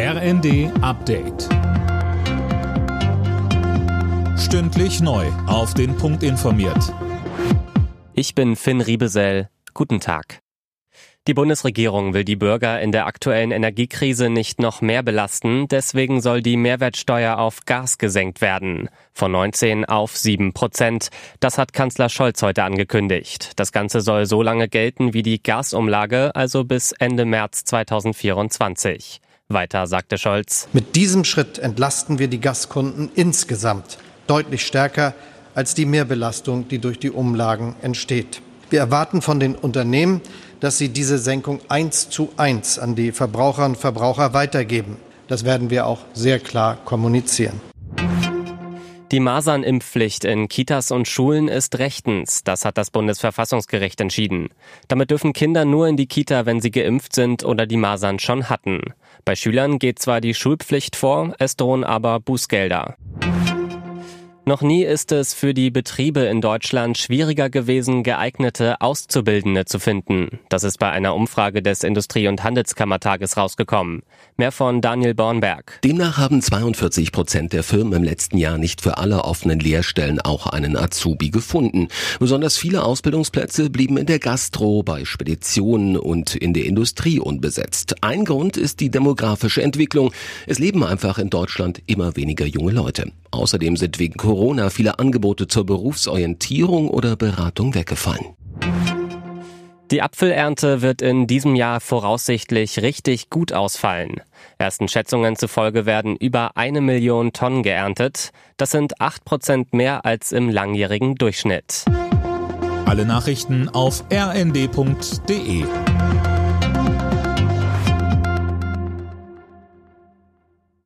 RND Update. Stündlich neu. Auf den Punkt informiert. Ich bin Finn Riebesell. Guten Tag. Die Bundesregierung will die Bürger in der aktuellen Energiekrise nicht noch mehr belasten, deswegen soll die Mehrwertsteuer auf Gas gesenkt werden. Von 19 auf 7 Prozent. Das hat Kanzler Scholz heute angekündigt. Das Ganze soll so lange gelten wie die Gasumlage, also bis Ende März 2024. Weiter sagte Scholz. Mit diesem Schritt entlasten wir die Gaskunden insgesamt deutlich stärker als die Mehrbelastung, die durch die Umlagen entsteht. Wir erwarten von den Unternehmen, dass sie diese Senkung eins zu eins an die Verbraucherinnen und Verbraucher weitergeben. Das werden wir auch sehr klar kommunizieren. Die Masernimpfpflicht in Kitas und Schulen ist rechtens. Das hat das Bundesverfassungsgericht entschieden. Damit dürfen Kinder nur in die Kita, wenn sie geimpft sind oder die Masern schon hatten. Bei Schülern geht zwar die Schulpflicht vor, es drohen aber Bußgelder. Noch nie ist es für die Betriebe in Deutschland schwieriger gewesen, geeignete Auszubildende zu finden. Das ist bei einer Umfrage des Industrie- und Handelskammertages rausgekommen. Mehr von Daniel Bornberg. Demnach haben 42 Prozent der Firmen im letzten Jahr nicht für alle offenen Lehrstellen auch einen Azubi gefunden. Besonders viele Ausbildungsplätze blieben in der Gastro, bei Speditionen und in der Industrie unbesetzt. Ein Grund ist die demografische Entwicklung. Es leben einfach in Deutschland immer weniger junge Leute. Außerdem sind wegen Corona viele Angebote zur Berufsorientierung oder Beratung weggefallen. Die Apfelernte wird in diesem Jahr voraussichtlich richtig gut ausfallen. Ersten Schätzungen zufolge werden über eine Million Tonnen geerntet. Das sind acht Prozent mehr als im langjährigen Durchschnitt. Alle Nachrichten auf rnd.de